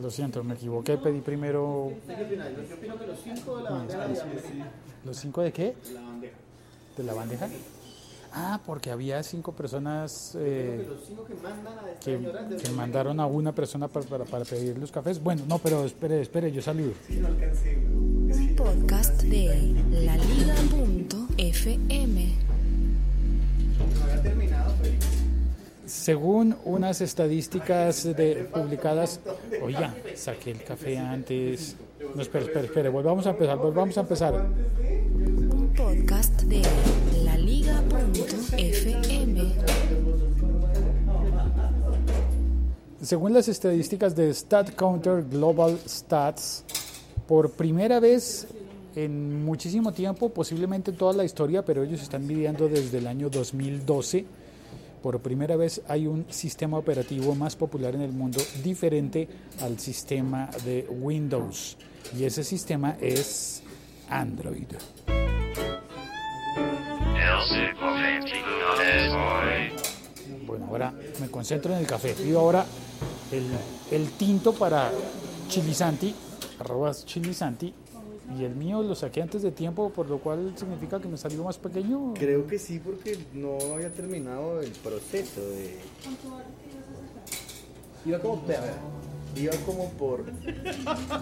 Lo siento, me equivoqué, pedí primero... Yo opino que los cinco de la bandeja de hambre. ¿Los cinco de qué? La bandeja. ¿De la bandeja? Ah, porque había cinco personas eh, que mandaron a una persona para, para, para pedir los cafés. Bueno, no, pero espere, espere, yo saludo. Un podcast de laliga.fm. no había terminado. Según unas estadísticas de, publicadas, oiga, saqué el café antes. No, espere, espere, espere, volvamos a empezar, volvamos a empezar. Un podcast de laliga.fm. Según las estadísticas de StatCounter Global Stats, por primera vez en muchísimo tiempo, posiblemente en toda la historia, pero ellos están midiendo desde el año 2012, por primera vez hay un sistema operativo más popular en el mundo diferente al sistema de Windows. Y ese sistema es Android. Bueno, ahora me concentro en el café. Pido ahora el, el tinto para Chilisanti, arroba Chilisanti. Y el mío lo saqué antes de tiempo, por lo cual significa que me salió más pequeño. Creo que sí, porque no había terminado el proceso de... Iba como, iba como por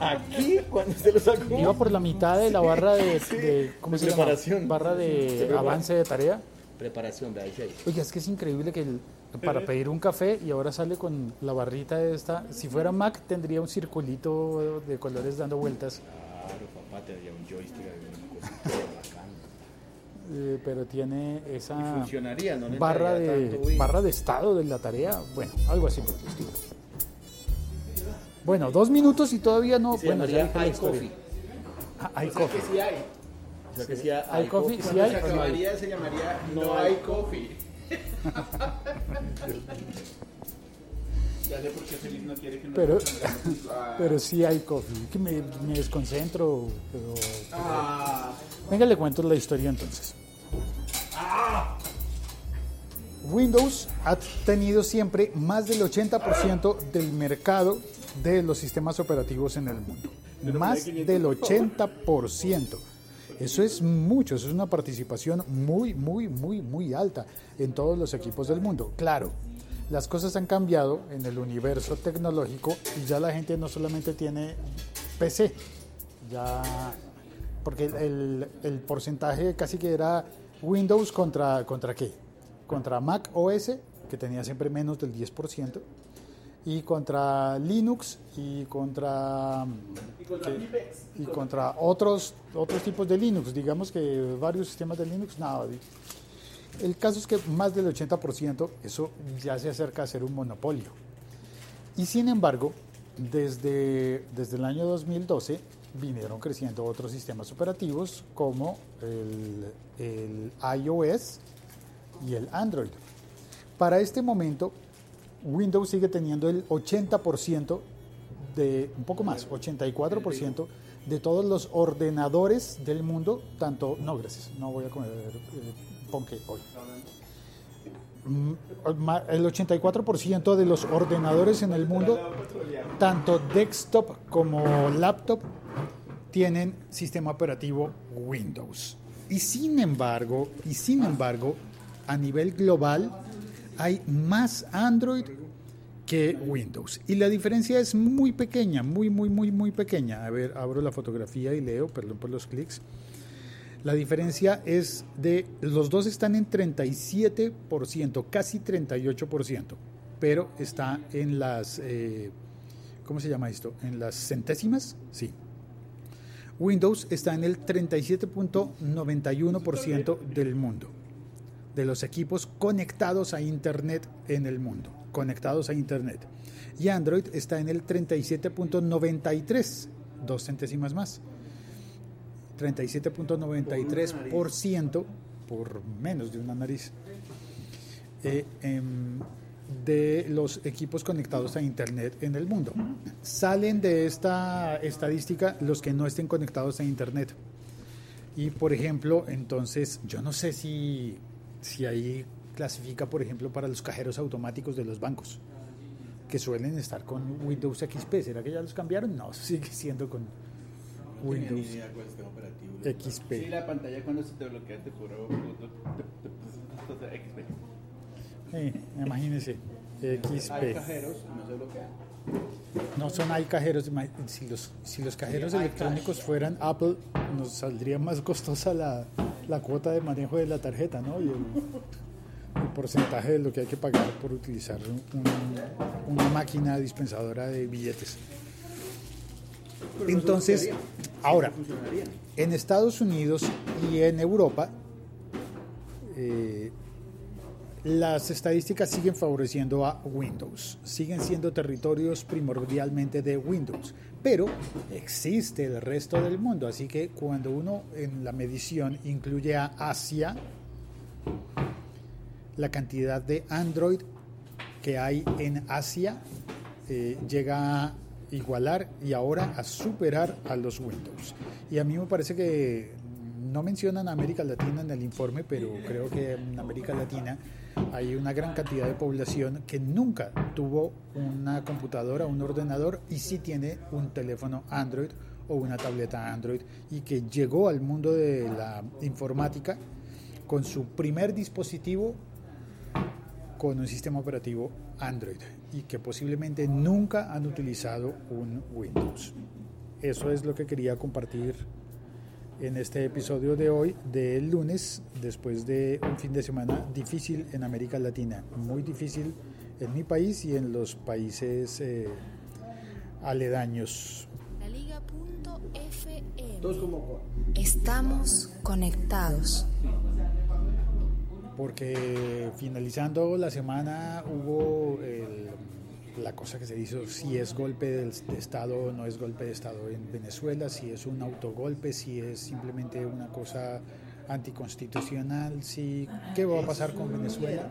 aquí cuando se lo sacó. Iba por la mitad de la barra de, Sí, de- ¿cómo de se llama? preparación. Barra de avance de tarea. Preparación, vea, dice ahí. Oye, es que es increíble que el- para pedir un café y ahora sale con la barrita esta. Si fuera Mac tendría un circulito de colores dando vueltas, Claro, papá, te daría un joystick, una cosa bacán. eh, pero tiene esa funcionaría, no barra de tanto barra de estado de la tarea. Bueno, algo así por el estilo. Bueno, dos minutos y todavía no. Se bueno, ya la historia. iCoffee. Ah, hay O sea, coffee. que sí hay. O sea que sí ¿Hay hay coffee? coffee. Sí hay se no hay? llamaría No No hay. hay coffee. ya sé por qué Félix no quiere que Pero, Ah, pero sí hay coffee. Que me, me desconcentro. Pero, ah, Venga, le cuento la historia entonces. Windows ha tenido siempre más del 80% del mercado de los sistemas operativos en el mundo. Más del 80%. Eso es mucho, eso es una participación muy, muy, muy, muy alta en todos los equipos del mundo. Claro, las cosas han cambiado en el universo tecnológico y ya la gente no solamente tiene PC, ya porque el, porcentaje casi que era Windows contra, contra qué? Contra Mac OS, que tenía siempre menos del 10%, y contra Linux y contra, que- y contra otros, otros tipos de Linux, digamos que varios sistemas de Linux, nada. El caso es que más del 80%, eso ya se acerca a ser un monopolio. Y sin embargo, desde, desde el año 2012 vinieron creciendo otros sistemas operativos como el, iOS y el Android. Para este momento, Windows sigue teniendo el 80% de, un poco más, 84% de todos los ordenadores del mundo, tanto, no gracias, no voy a comer eh, ponqué hoy. Mm, El 84% de los ordenadores en el mundo, tanto desktop como laptop, tienen sistema operativo Windows. Y sin embargo, y sin embargo, a nivel global hay más Android que Windows. Y la diferencia es muy pequeña, muy, muy, muy, muy pequeña. A ver, abro la fotografía y leo, perdón por los clics. La diferencia es de, los dos están en 37%, casi 38%, pero está en las, eh, ¿cómo se llama esto? En las centésimas, sí. Windows está en el 37.91% del mundo, de los equipos conectados a Internet en el mundo, conectados a Internet. Y Android está en el 37.93, dos centésimas más. 37.93% por menos de una nariz eh, em, de los equipos conectados a Internet en el mundo. Salen de esta estadística los que no estén conectados a Internet. Y por ejemplo, entonces, yo no sé si, si ahí clasifica, por ejemplo, para los cajeros automáticos de los bancos. que suelen estar con Windows XP. ¿Será que ya los cambiaron? No, sigue siendo con Windows XP. Sí, la pantalla cuando se te bloquea te puro XP. Eh, imagínense, Hay XP. cajeros, no se bloquean. No son hay cajeros. Si los, si los cajeros electrónicos fueran Apple, nos saldría más costosa la, la cuota de manejo de la tarjeta, ¿no? Y el, el porcentaje de lo que hay que pagar por utilizar un- una máquina dispensadora de billetes. Entonces, ahora, en Estados Unidos y en Europa, eh, las estadísticas siguen favoreciendo a Windows, siguen siendo territorios primordialmente de Windows, pero existe el resto del mundo, así que cuando uno en la medición incluye a Asia, la cantidad de Android que hay en Asia eh, llega a igualar y ahora a superar a los Windows. Y a mí me parece que no mencionan a América Latina en el informe, pero creo que en América Latina hay una gran cantidad de población que nunca tuvo una computadora, un ordenador y sí tiene un teléfono Android o una tableta Android y que llegó al mundo de la informática con su primer dispositivo con un sistema operativo Android y que posiblemente nunca han utilizado un Windows. Eso es lo que quería compartir en este episodio de hoy, del lunes, después de un fin de semana difícil en América Latina, muy difícil en mi país y en los países eh, aledaños. La como Estamos conectados. Porque finalizando la semana hubo el- la cosa que se hizo, si es golpe de Estado o no es golpe de Estado en Venezuela, si es un autogolpe, si es simplemente una cosa anticonstitucional, si, ¿qué va a pasar con Venezuela?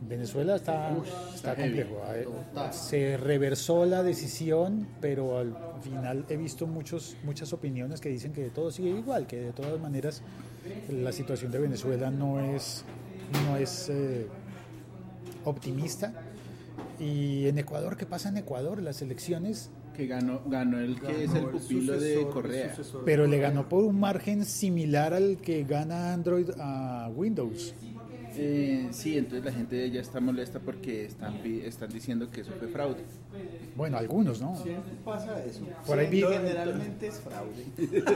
Venezuela está, está complejo. eh, Se reversó la decisión, pero al final he visto muchos, muchas opiniones que dicen que todo sigue igual, que de todas maneras la situación de Venezuela no es, no es eh, optimista. Y en Ecuador, ¿qué pasa en Ecuador? Las elecciones, Que ganó, ganó el que es el pupilo de Correa. pero le ganó por un margen similar al que gana Android a Windows. Eh, sí, entonces la gente ya está molesta porque están, diciendo que eso fue fraude. Bueno, algunos, ¿no? Siempre pasa eso. Por ahí vi- Generalmente es fraude.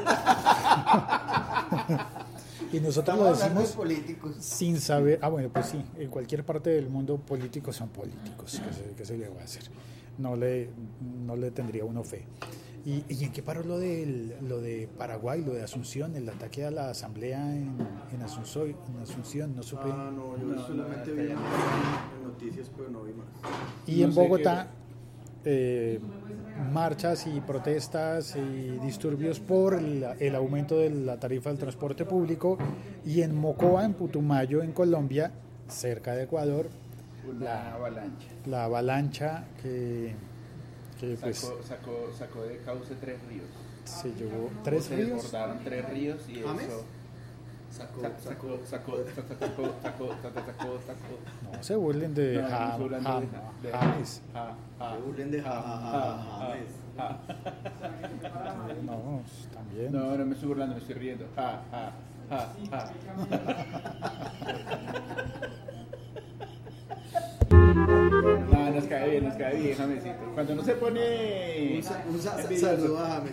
Y nosotros Estamos lo decimos políticos. sin saber, ah bueno, pues sí, en cualquier parte del mundo políticos son políticos, ¿qué se, qué se le va a hacer? No le, no le tendría uno fe. ¿Y, y en qué paró lo, del, lo de Paraguay, lo de Asunción, el ataque a la asamblea en, en, Asunción, en Asunción? No supe. Ah, no, yo No, solamente vi en noticias, pero no vi más. Y no en Bogotá, eh, marchas y protestas y disturbios por el, el aumento de la tarifa del transporte público. Y en Mocoa, en Putumayo, en Colombia, cerca de Ecuador, Una La- avalancha. la avalancha que, sacó, sacó, sacó, de cauce tres ríos. Se llevó tres se ríos. desbordaron tres ríos y eso. Sacó, sacó, sacó, sacó, sacó, sacó, No se burlen de James. No se burlen de James. No, también. No, no me estoy burlando, me estoy riendo. Ja, ja, ja, ja. Bien, Jamesito. Cuando no se pone. Un, sa- un sa- saludo a James.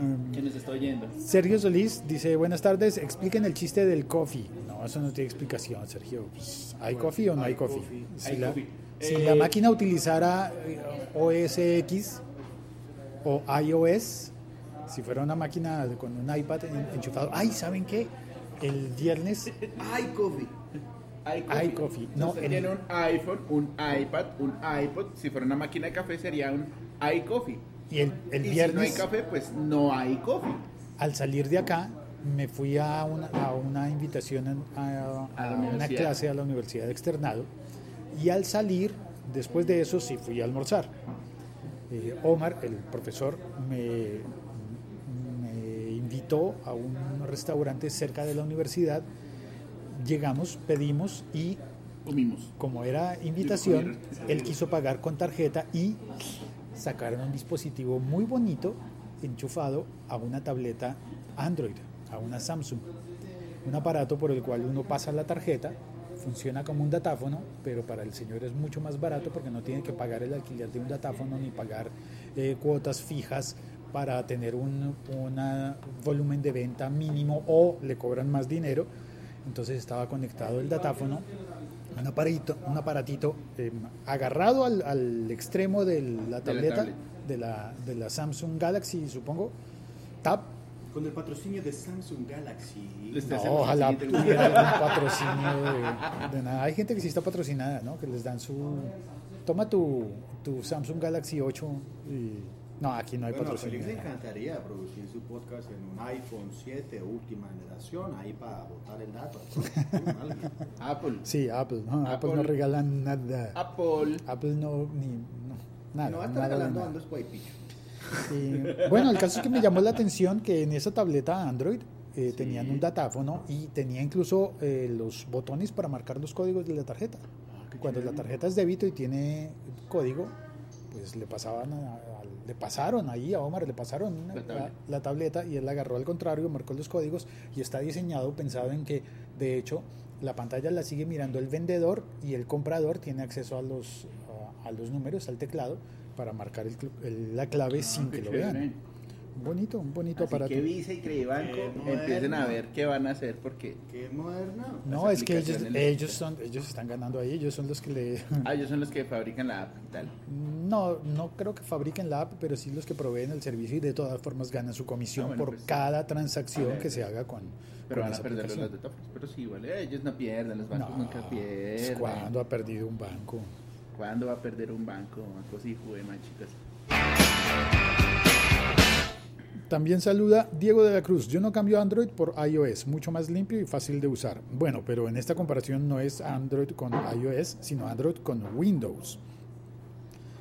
Um, Que nos está oyendo. Sergio Solís dice, buenas tardes, expliquen el chiste del coffee. No, eso no tiene explicación, Sergio. Pues, ¿Hay coffee o no hay hay coffee? coffee. Si, Hay la, coffee. si Eh, la máquina utilizara eh, OS X o iOS, si fuera una máquina con un iPad en- enchufado, ay, ¿saben qué? El viernes Ay, coffee. iCoffee. iCoffee. No, el- tiene un iPhone, un iPad, un iPod. Si fuera una máquina de café sería un iCoffee. y el, el y si no hay viernes, café, pues no hay coffee. al salir de acá, me fui a una, a una invitación a, A a una clase a la universidad de externado y al salir, después de eso, sí fui a almorzar. Eh, Omar, el profesor, me, me invitó a un restaurante cerca de la universidad. Llegamos, pedimos y Comimos. como era invitación, él quiso pagar con tarjeta y sacaron un dispositivo muy bonito enchufado a una tableta Android, a una Samsung. Un aparato por el cual uno pasa la tarjeta, funciona como un datáfono, pero para el señor es mucho más barato porque no tiene que pagar el alquiler de un datáfono ni pagar eh, cuotas fijas para tener un una volumen de venta mínimo o le cobran más dinero. Entonces estaba conectado el datáfono un aparatito, un aparatito eh, agarrado al, al extremo de la tableta tablet. de la, de la Samsung Galaxy, supongo. Tab. Con el patrocinio de Samsung Galaxy. No, ojalá tuviera algún patrocinio de, de nada. Hay gente que sí está patrocinada, ¿no? Que les dan su... Toma tu, tu Samsung Galaxy 8 y... No, aquí no hay Bueno, a patrocinio. Félix le encantaría producir su podcast en un iPhone 7 última generación, ahí para botar el dato. Apple. Sí, Apple. No, Apple, Apple. no regalan nada. Apple. Apple no, ni... No, nada. no va a estar regalando Guaypicho. Y, bueno, el caso es que me llamó la atención que en esa tableta Android eh, tenían un datáfono y tenía incluso eh, los botones para marcar los códigos de la tarjeta. Cuando la tarjeta es débito y tiene código, pues le pasaban a- a- le pasaron ahí a Omar, le pasaron una- La la, tablet. la tableta y él la agarró al contrario, marcó los códigos y está diseñado pensado en que de hecho la pantalla la sigue mirando el vendedor y el comprador tiene acceso a los a, a los números, al teclado para marcar el la clave sin Ah, qué que lo vean. Bonito, un bonito Así aparato. que Visa y Credibanco empiecen a ver qué van a hacer porque Qué moderno. No, es que ellos, ellos son, ellos están ganando ahí, ellos son los que le ah, ellos son los que fabrican la app y tal. no, no creo que fabriquen la app, pero sí los que proveen el servicio y de todas formas ganan su comisión Ah, bueno, por pues, cada transacción a ver. que se haga con, Pero con van a perder los aplicación. datos. Pero sí, vale, ellos no pierden, los bancos No, nunca pues, pierden. ¿Cuándo ha perdido un banco? ¿Cuándo va a perder un banco? Bancos y más chicas. También saluda Diego de la Cruz. Yo no cambio Android por iOS, mucho más limpio y fácil de usar. Bueno, pero en esta comparación no es Android con iOS, sino Android con Windows.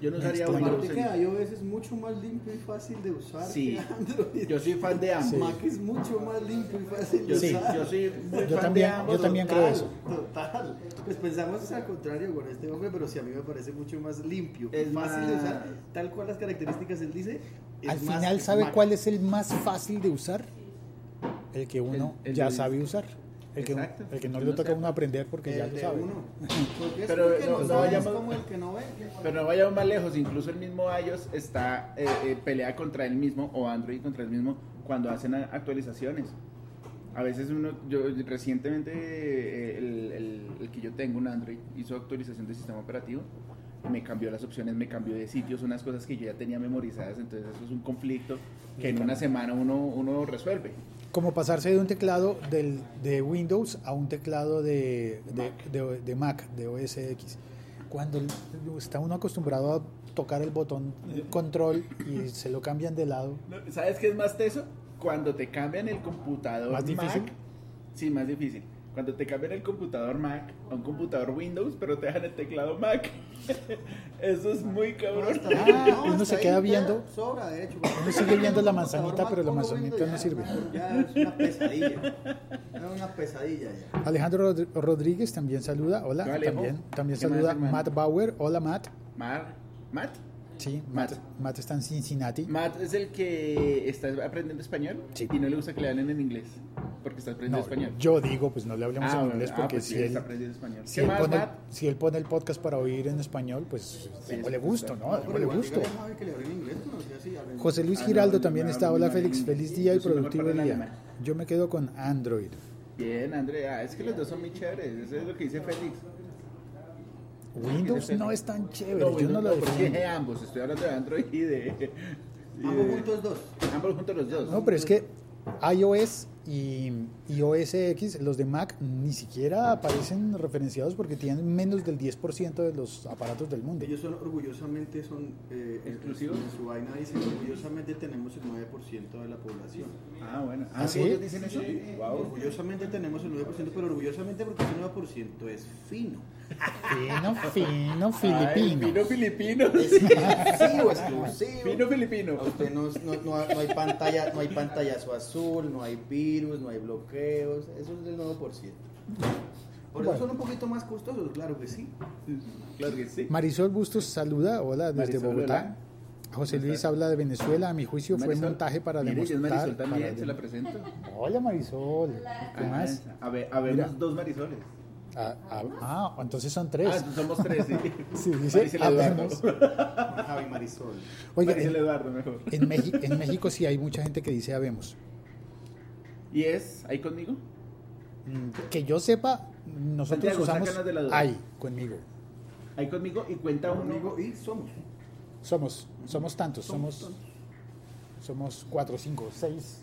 Yo no usaría. Windows. Aparte que en- iOS es mucho más limpio y fácil de usar Sí. que Android. Yo soy fan de ambos. Mac es mucho más limpio y fácil de Yo, Sí. usar. yo soy muy Yo fan también- de yo ambos. también creo eso. Total. Pues pensamos al contrario con este hombre, pero sí a mí me parece mucho más limpio, Es fácil de usar, tal cual las características él dice. es Al final, ¿sabe Mac. cuál es el más fácil de usar? El que uno El- el ya sabe usar. El que, Exacto. el que no le toca a uno aprender porque ya El lo sabe. uno. Porque es Pero el no- no, vayamos- como el que no ve. Pero no vayamos más lejos, incluso el mismo iOS está eh, eh, pelea contra él mismo o Android contra él mismo cuando hacen actualizaciones. A veces uno, yo recientemente eh, el, el- el que yo tengo, un Android, hizo actualización de sistema operativo, me cambió las opciones, me cambió de sitios, unas cosas que yo ya tenía memorizadas, entonces eso es un conflicto que en una semana uno, uno resuelve. Como pasarse de un teclado del, de Windows a un teclado de, de, de- de Mac, de OS X. Cuando está uno acostumbrado a tocar el botón eh, control y se lo cambian de lado. ¿Sabes qué es más teso? Cuando te cambian el computador ¿Más difícil? Mac, sí, más difícil. Cuando te cambian el computador Mac a un computador Windows, pero te dejan el teclado Mac. Eso es muy cabrón. Ah, uno se queda ahí viendo- ya Sobra, de hecho. Uno sigue viendo la manzanita, pero la manzanita no sirve. Ya es una pesadilla. Es una pesadilla ya. Alejandro Rodri- Rodríguez también saluda. Hola. También, también ¿Qué más, saluda? Matt Bauer. Hola, Matt. Mar, Matt. Sí, Matt, Matt. Está en Cincinnati. Matt es el que está aprendiendo español Sí. y no le gusta que le hablen en inglés porque está aprendiendo No, español. yo digo, pues no le hablemos Ah, en inglés ah, porque pues si, sí, él, español. si, ¿Qué él más, pone, Matt? si él pone el podcast para oír en español, pues démosle gusto, ¿no? pero Démosle igual gusto. no si hablen- José Luis Ah, Giraldo no, también no, está. Hola Félix, feliz día y productivo día. Yo me quedo con Android. Bien, Andrea, es que los dos son muy chéveres. Eso es lo que dice Félix. Windows no es tan chévere, yo bueno, no lo porque defiendo. ambos. Estoy hablando de Android y de. y Ambos de- juntos dos. Ambos juntos los dos. No, pero es que iOS y, y OS X, los de Mac, ni siquiera aparecen referenciados porque tienen menos del 10% de los aparatos del mundo. Ellos son orgullosamente son eh, ¿Exclusivos? En su vaina dicen orgullosamente tenemos el 9% de la población. Ah, bueno. ¿Ah, sí? ¿Ellos dicen eso? Wow. Orgullosamente tenemos el 9%, pero orgullosamente porque ese 9% es fino. Fino, fino, Ay, filipino. Fino filipino. Es exclusivo, exclusivo. Fino filipino. A usted no, no, no, no hay pantalla, no hay pantallazo azul, no hay virus, no hay bloqueos, eso es del 9%. Por eso son un poquito más costosos, claro que sí. Claro que sí. Marisol Bustos saluda, hola desde Marisol, Bogotá. hola. José ¿Cómo Luis habla de Venezuela, a mi juicio fue Marisol. montaje para Mire, demostrar. Marisol también, para se la presento. Hola Marisol, ¿qué más? A ver, habemos Mira. dos Marisoles. Ah, ah, ah, entonces son tres. Ah, somos tres, sí. Sí, dice, habemos. Javi Marisol. Oiga, Maricel en, Eduardo, mejor. en México, en México sí hay mucha gente que dice habemos. ¿Y es ahí conmigo? Mm, Que yo sepa, nosotros Santiago, usamos sácanos de la duda. ahí conmigo. Ahí conmigo y cuenta uno. Conmigo y somos. Somos, somos tantos, somos, somos cuatro, cinco, seis,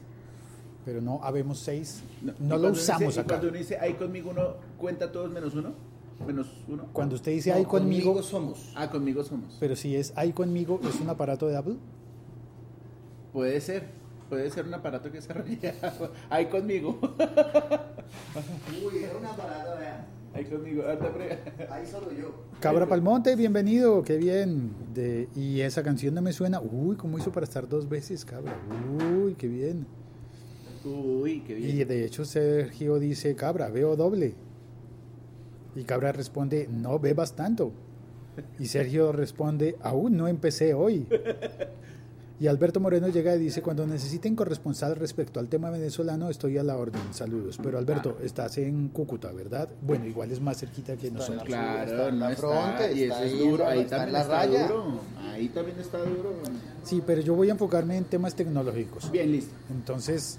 pero no habemos seis. No, lo uno usamos dice- acá. Cuando uno dice ahí conmigo, uno cuenta todos menos uno. Menos uno. Cuando usted dice ahí conmigo, somos. Ah, conmigo somos. pero si es ahí conmigo, ¿es un aparato de Apple? Puede ser. Puede ser un aparato que se arrolla. Ahí conmigo. Uy, era una parada, vean. Ahí conmigo. Pre- Ahí solo yo. Cabra Palmonte, bienvenido, qué bien. De, y esa canción no me suena. Uy, ¿cómo hizo para estar dos veces, cabra? Uy, qué bien. Uy, qué bien. Y de hecho Sergio dice, cabra, veo doble. Y cabra responde, no bebas tanto. Y Sergio responde, aún no empecé hoy. Y Alberto Moreno llega y dice, cuando necesiten corresponsal respecto al tema venezolano, estoy a la orden. Saludos. Pero Alberto, estás en Cúcuta, ¿verdad? Bueno, igual es más cerquita que nosotros. Claro, Está en no la está, fronte, y está eso es ahí, duro, ahí está en también la está raya. duro. Ahí también está duro. Sí, pero yo voy a enfocarme en temas tecnológicos. Bien, listo. Entonces,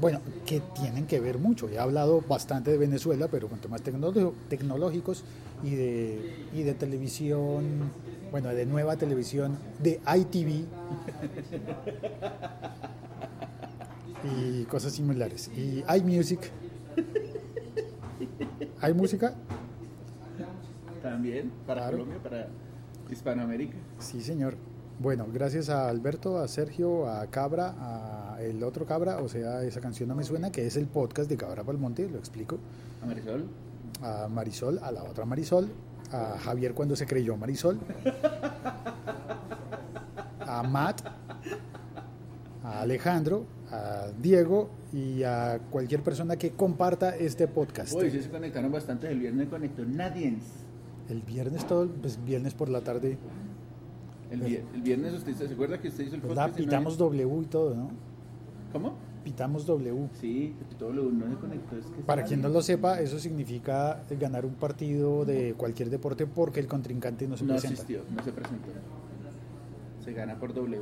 bueno, que tienen que ver mucho. He hablado bastante de Venezuela, pero con temas tecnológicos y de, y de televisión, bueno, de nueva televisión, de ITV y cosas similares. Y iMusic. ¿Hay música? También, para Claro. Colombia, para Hispanoamérica. Sí, señor. Bueno, gracias a Alberto, a Sergio, a Cabra, a el otro Cabra, o sea, esa canción no me suena, que es el podcast de Cabra Palmonte, lo explico. A Marisol. A Marisol, a la otra Marisol, a Javier cuando se creyó Marisol, a Matt, a Alejandro, a Diego y a cualquier persona que comparta este podcast. Uy, sí se conectaron bastante. El viernes conectó nadie. El viernes todo, pues viernes por la tarde, El, vier- el viernes usted se acuerda que usted hizo el ¿verdad? podcast. no Pitamos W y todo, ¿no? ¿Cómo? Pitamos W. Sí, lo no se conectó. Es que Para quien no lo sepa, eso significa ganar un partido de cualquier deporte porque el contrincante no se No presenta. asistió, no se presentó. Se gana por W.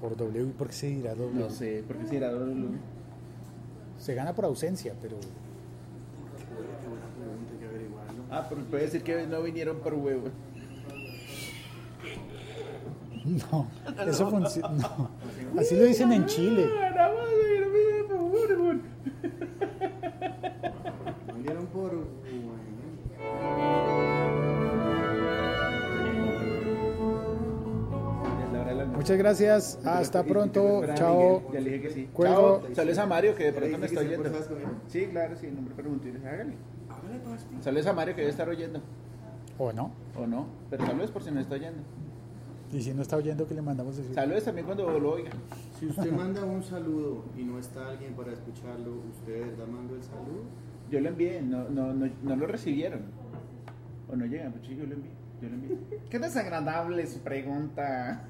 Por W y por qué se dirá W. No sé, ¿por qué se irá W? Se gana por ausencia, pero. Ah, pero puede decir que no vinieron por huevo. no, eso funciona. No. Así lo dicen en Chile. Por. Muchas gracias, hasta pronto, chao. Ya le dije que sí. Cuelgo. Chao. Saludos a Mario que de pronto ¿Ya me está oyendo. Sí, claro, sí, el nombre y dije, hágale. Saludos a Mario que debe estar oyendo. O no. O no, pero saludos por si no está oyendo. Y si no está oyendo, que le mandamos decir? Saludos también cuando lo oiga. Si usted manda un saludo y no está alguien para escucharlo, ¿usted está mandando el saludo? Yo lo envié, no, no, no, no lo recibieron. O no llegan, pues sí, yo lo envié. Yo lo envié. Qué desagradable su pregunta.